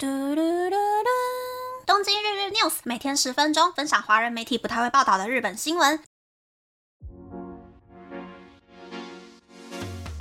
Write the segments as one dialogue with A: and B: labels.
A: 嘟嘟嘟嘟！东京日日 news 每天十分钟，分享华人媒体不太会报道的日本新闻。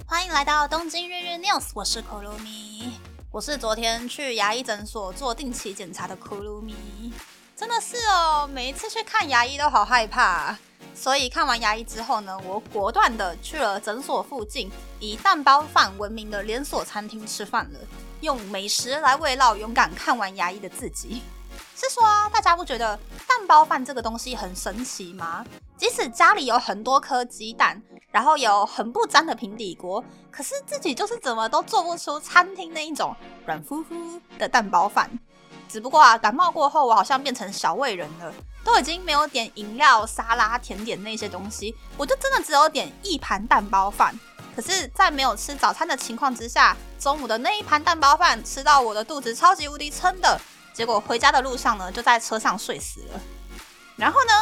A: 欢迎来到东京日日 news，我是 Kurumi，我是昨天去牙医诊所做定期检查的 Kurumi。真的是哦，每一次去看牙医都好害怕，所以看完牙医之后呢，我果断的去了诊所附近以蛋包饭闻名的连锁餐厅吃饭了。用美食来慰劳勇敢看完牙医的自己，是说大家不觉得蛋包饭这个东西很神奇吗？即使家里有很多颗鸡蛋，然后有很不粘的平底锅，可是自己就是怎么都做不出餐厅那一种软乎乎的蛋包饭。只不过啊，感冒过后我好像变成小胃人了，都已经没有点饮料、沙拉、甜点那些东西，我就真的只有点一盘蛋包饭。可是，在没有吃早餐的情况之下，中午的那一盘蛋包饭吃到我的肚子超级无敌撑的，结果回家的路上呢，就在车上睡死了。然后呢，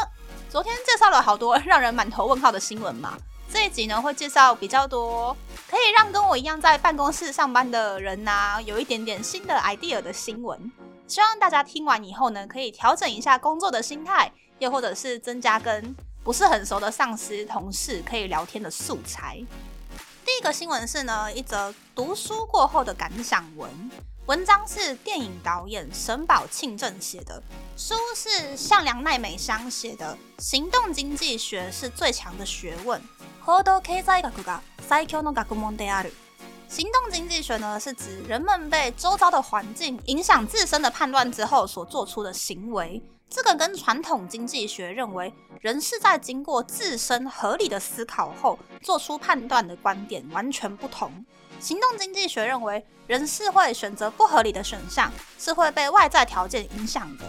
A: 昨天介绍了好多让人满头问号的新闻嘛，这一集呢会介绍比较多可以让跟我一样在办公室上班的人呐，有一点点新的 idea 的新闻。希望大家听完以后呢，可以调整一下工作的心态，又或者是增加跟不是很熟的上司同事可以聊天的素材。第一个新闻是呢，一则读书过后的感想文。文章是电影导演沈宝庆正写的，书是向良奈美香写的。行动经济学是最强的学问。行動経済学が最強の学問である。 行动经济学呢，是指人们被周遭的环境影响自身的判断之后所做出的行为。这个跟传统经济学认为人是在经过自身合理的思考后做出判断的观点完全不同。行动经济学认为人是会选择不合理的选项，是会被外在条件影响的。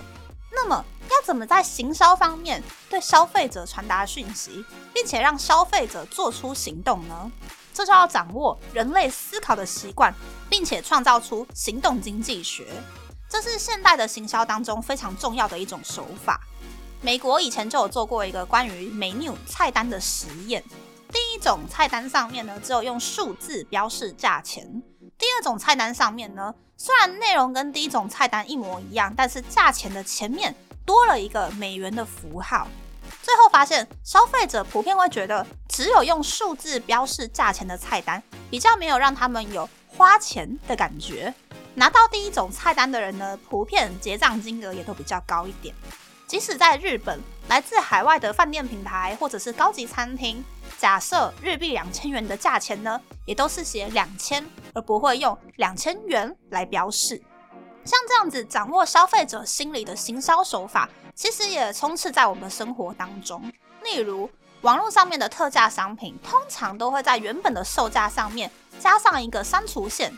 A: 那么要怎么在行销方面对消费者传达讯息，并且让消费者做出行动呢？这就要掌握人类思考的习惯，并且创造出行动经济学。这是现代的行销当中非常重要的一种手法。美国以前就有做过一个关于 menu 菜单的实验。第一种菜单上面呢，只有用数字标示价钱；第二种菜单上面呢，虽然内容跟第一种菜单一模一样，但是价钱的前面多了一个美元的符号。最后发现，消费者普遍会觉得，只有用数字标示价钱的菜单，比较没有让他们有花钱的感觉。拿到第一种菜单的人呢，普遍结账金额也都比较高一点。即使在日本，来自海外的饭店品牌或者是高级餐厅，假设日币两千元的价钱呢，也都是写两千，而不会用两千元来标示。像这样子掌握消费者心理的行销手法，其实也充斥在我们的生活当中。例如，网络上面的特价商品，通常都会在原本的售价上面加上一个删除线。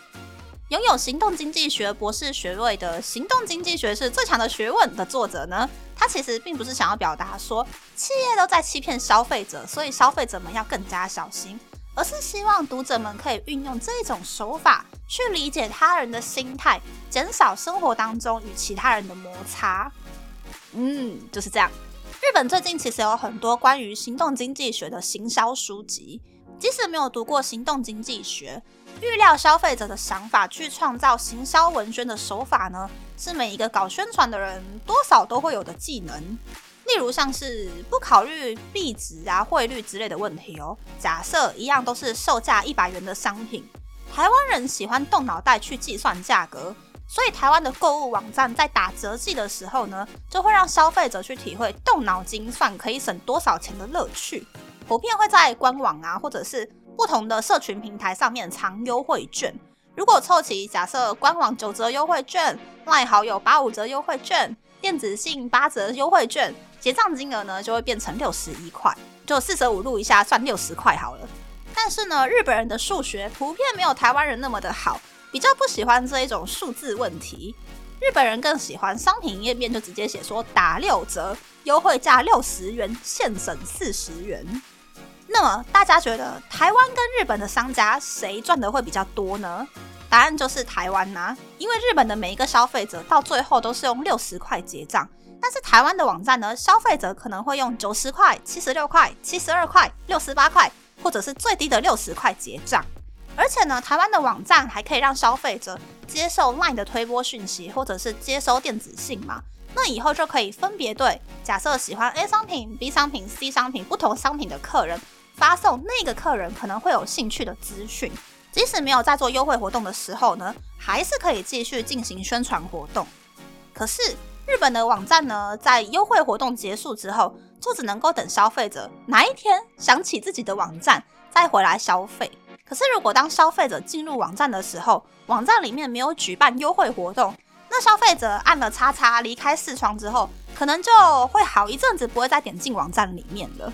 A: 拥有行动经济学博士学位的《行动经济学是最强的学问》的作者呢，他其实并不是想要表达说企业都在欺骗消费者，所以消费者们要更加小心，而是希望读者们可以运用这种手法去理解他人的心态，减少生活当中与其他人的摩擦。嗯，就是这样。日本最近其实有很多关于行动经济学的行销书籍，即使没有读过行动经济学。预料消费者的想法去创造行销文宣的手法呢，是每一个搞宣传的人多少都会有的技能。例如像是不考虑币值啊、汇率之类的问题哦。假设一样都是售价一百元的商品，台湾人喜欢动脑袋去计算价格，所以台湾的购物网站在打折季的时候呢，就会让消费者去体会动脑筋算可以省多少钱的乐趣。普遍会在官网啊，或者是。不同的社群平台上面藏优惠券，如果凑齐，假设官网九折优惠券，赖好友八五折优惠券，电子信八折优惠券，结账金额呢就会变成六十一块，就四舍五入一下算六十块好了。但是呢，日本人的数学普遍没有台湾人那么的好，比较不喜欢这一种数字问题。日本人更喜欢商品页面就直接写说打六折，优惠价六十元，现省四十元。那么大家觉得台湾跟日本的商家谁赚的会比较多呢？答案就是台湾呐，因为日本的每一个消费者到最后都是用六十块结账，但是台湾的网站呢，消费者可能会用九十块、七十六块、七十二块、六十八块，或者是最低的六十块结账。而且呢，台湾的网站还可以让消费者接受 LINE 的推播讯息，或者是接收电子信嘛。那以后就可以分别对假设喜欢 A 商品、B 商品、C 商品不同商品的客人发送那个客人可能会有兴趣的资讯。即使没有在做优惠活动的时候呢，还是可以继续进行宣传活动。可是日本的网站呢，在优惠活动结束之后，就只能够等消费者哪一天想起自己的网站再回来消费。可是如果当消费者进入网站的时候，网站里面没有举办优惠活动，那消费者按了叉叉离开视窗之后，可能就会好一阵子不会再点进网站里面了。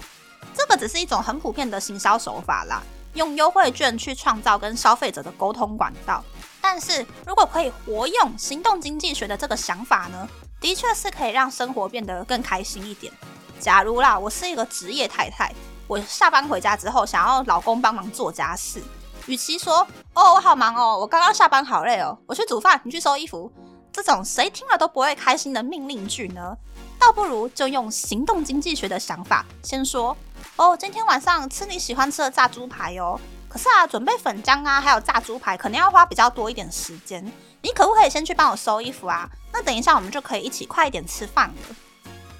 A: 这个只是一种很普遍的行销手法啦。用优惠券去创造跟消费者的沟通管道，但是如果可以活用行动经济学的这个想法呢，的确是可以让生活变得更开心一点。假如啦，我是一个职业太太，我下班回家之后想要老公帮忙做家事，与其说哦我好忙哦，我刚刚下班好累哦，我去煮饭，你去收衣服，这种谁听了都不会开心的命令句呢，倒不如就用行动经济学的想法，先说。哦，今天晚上吃你喜欢吃的炸猪排哦。可是啊，准备粉浆啊，还有炸猪排，肯定要花比较多一点时间。你可不可以先去帮我收衣服啊？那等一下我们就可以一起快一点吃饭了。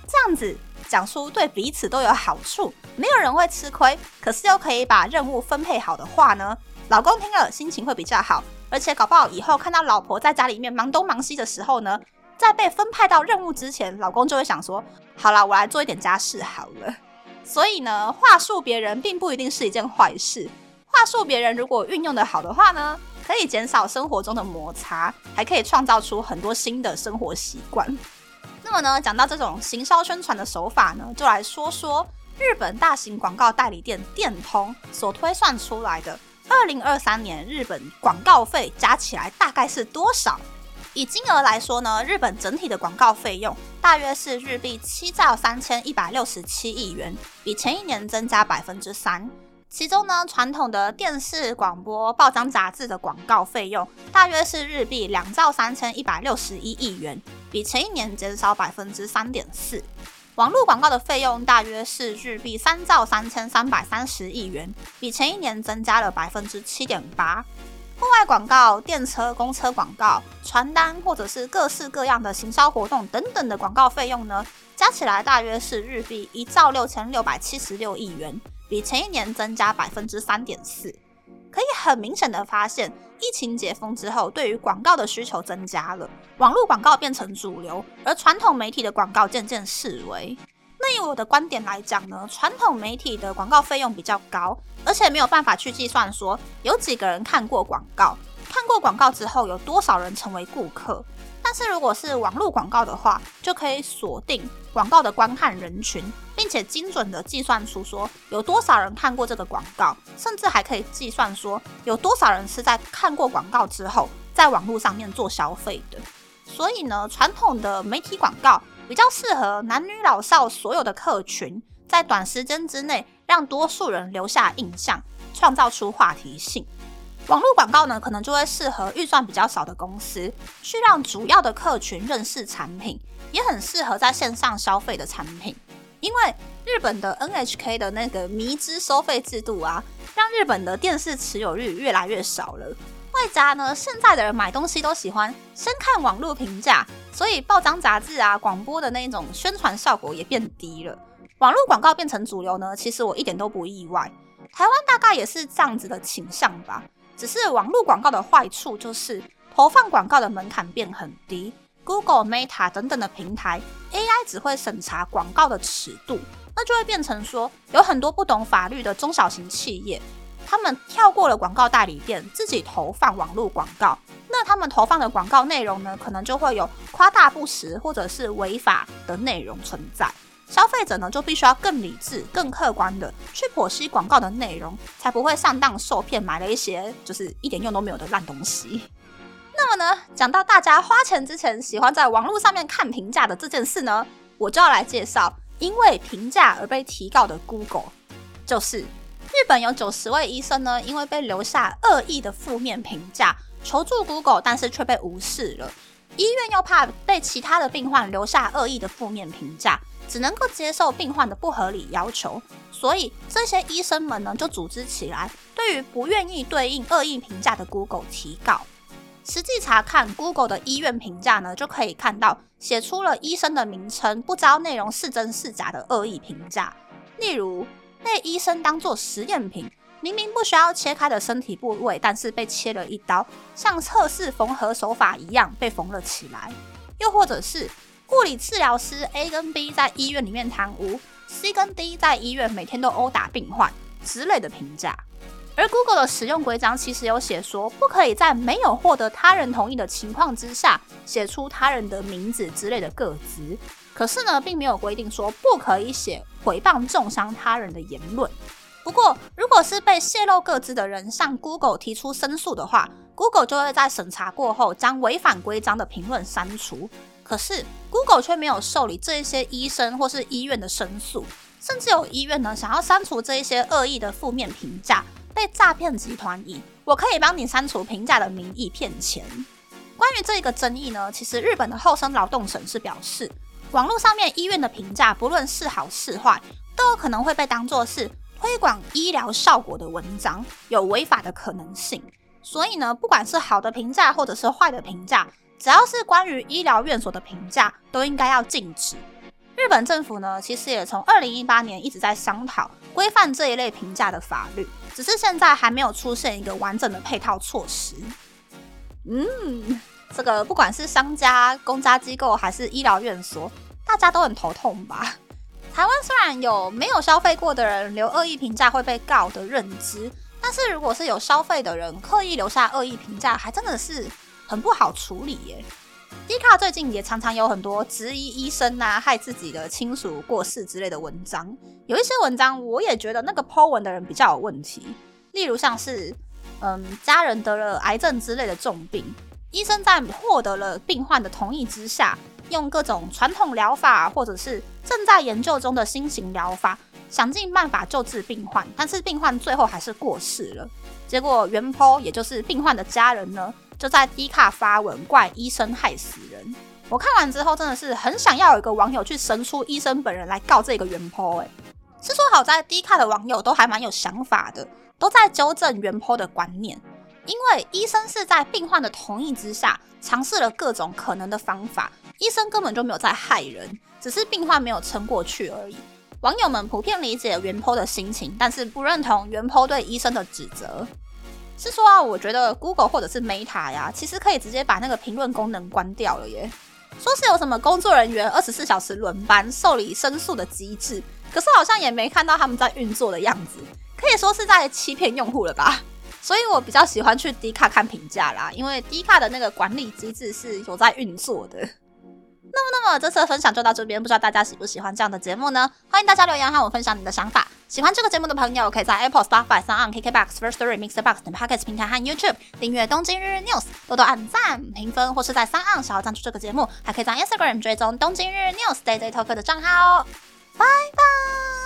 A: 这样子讲出对彼此都有好处，没有人会吃亏，可是又可以把任务分配好的话呢，老公听了心情会比较好，而且搞不好以后看到老婆在家里面忙东忙西的时候呢，在被分派到任务之前，老公就会想说：好了，我来做一点家事好了。所以呢，话术别人并不一定是一件坏事。话术别人如果运用的好的话呢，可以减少生活中的摩擦，还可以创造出很多新的生活习惯。那么呢，讲到这种行销宣传的手法呢，就来说说日本大型广告代理店电通所推算出来的二零二三年日本广告费加起来大概是多少。以金额来说呢，日本整体的广告费用大约是日币七兆三千一百六十七亿元，比前一年增加百分之三。其中呢，传统的电视、广播、报章、杂志的广告费用大约是日币两兆三千一百六十一亿元，比前一年减少百分之三点四。网络广告的费用大约是日币三兆三千三百三十亿元，比前一年增加了百分之七点八。户外广告、电车、公车广告、传单，或者是各式各样的行销活动等等的广告费用呢，加起来大约是日币一兆六千六百七十六亿元，比前一年增加百分之三点四。可以很明显的发现，疫情解封之后，对于广告的需求增加了，网络广告变成主流，而传统媒体的广告渐渐式微。那以我的观点来讲呢，传统媒体的广告费用比较高，而且没有办法去计算说有几个人看过广告，看过广告之后有多少人成为顾客。但是如果是网络广告的话，就可以锁定广告的观看人群，并且精准的计算出说有多少人看过这个广告，甚至还可以计算说有多少人是在看过广告之后在网络上面做消费的。所以呢，传统的媒体广告。比较适合男女老少所有的客群，在短时间之内让多数人留下印象，创造出话题性。网络广告呢，可能就会适合预算比较少的公司，去让主要的客群认识产品，也很适合在线上消费的产品。因为日本的 NHK 的那个迷之收费制度啊，让日本的电视持有率越来越少了。外加呢，现在的人买东西都喜欢先看网络评价。所以报章杂志啊、广播的那种宣传效果也变低了，网络广告变成主流呢，其实我一点都不意外。台湾大概也是这样子的倾向吧。只是网络广告的坏处就是投放广告的门槛变很低，Google、Meta 等等的平台 AI 只会审查广告的尺度，那就会变成说有很多不懂法律的中小型企业。他们跳过了广告代理店，自己投放网络广告。那他们投放的广告内容呢，可能就会有夸大不实或者是违法的内容存在。消费者呢，就必须要更理智、更客观的去剖析广告的内容，才不会上当受骗，买了一些就是一点用都没有的烂东西。那么呢，讲到大家花钱之前喜欢在网络上面看评价的这件事呢，我就要来介绍因为评价而被提告的 Google，就是。日本有九十位医生呢，因为被留下恶意的负面评价，求助 Google，但是却被无视了。医院又怕被其他的病患留下恶意的负面评价，只能够接受病患的不合理要求，所以这些医生们呢就组织起来，对于不愿意对应恶意评价的 Google 提告。实际查看 Google 的医院评价呢，就可以看到写出了医生的名称，不知道内容是真是假的恶意评价。例如，被医生当做实验品，明明不需要切开的身体部位，但是被切了一刀，像测试缝合手法一样被缝了起来。又或者是物理治疗师 A 跟 B 在医院里面贪污，C 跟 D 在医院每天都殴打病患之类的评价。而 Google 的使用规章其实有写说，不可以在没有获得他人同意的情况之下，写出他人的名字之类的个资。可是呢，并没有规定说不可以写毁谤、重伤他人的言论。不过，如果是被泄露个资的人向 Google 提出申诉的话，Google 就会在审查过后将违反规章的评论删除。可是 Google 却没有受理这一些医生或是医院的申诉，甚至有医院呢想要删除这一些恶意的负面评价。被诈骗集团以我可以帮你删除评价的名义骗钱。关于这个争议呢，其实日本的厚生劳动省是表示，网络上面医院的评价不论是好是坏，都有可能会被当作是推广医疗效果的文章，有违法的可能性。所以呢，不管是好的评价或者是坏的评价，只要是关于医疗院所的评价，都应该要禁止。日本政府呢，其实也从二零一八年一直在商讨规范这一类评价的法律。只是现在还没有出现一个完整的配套措施。嗯，这个不管是商家、公家机构还是医疗院所，大家都很头痛吧？台湾虽然有没有消费过的人留恶意评价会被告的认知，但是如果是有消费的人刻意留下恶意评价，还真的是很不好处理耶。迪卡最近也常常有很多质疑医生呐害自己的亲属过世之类的文章，有一些文章我也觉得那个 po 文的人比较有问题，例如像是嗯家人得了癌症之类的重病，医生在获得了病患的同意之下，用各种传统疗法或者是正在研究中的新型疗法，想尽办法救治病患，但是病患最后还是过世了，结果原 po 也就是病患的家人呢。就在 D 卡发文怪医生害死人，我看完之后真的是很想要有一个网友去神出医生本人来告这个原 po 哎，是说好在 D 卡的网友都还蛮有想法的，都在纠正原 po 的观念，因为医生是在病患的同意之下尝试了各种可能的方法，医生根本就没有在害人，只是病患没有撑过去而已。网友们普遍理解原 po 的心情，但是不认同原 po 对医生的指责。是说啊，我觉得 Google 或者是 Meta 呀，其实可以直接把那个评论功能关掉了耶。说是有什么工作人员二十四小时轮班受理申诉的机制，可是好像也没看到他们在运作的样子，可以说是在欺骗用户了吧。所以我比较喜欢去 D 卡看评价啦，因为 D 卡的那个管理机制是有在运作的。那么，那么这次的分享就到这边，不知道大家喜不喜欢这样的节目呢？欢迎大家留言和我分享你的想法。喜欢这个节目的朋友，可以在 Apple、Spotify、s o n KKBox、First Story、Mixer Box 等 Podcast 平台和 YouTube 订阅《东京日日 News》，多多按赞、评分，或是在三岸想要赞助这个节目，还可以在 Instagram 追踪《东京日日 News》Day Day Talk 的账号哦。拜拜。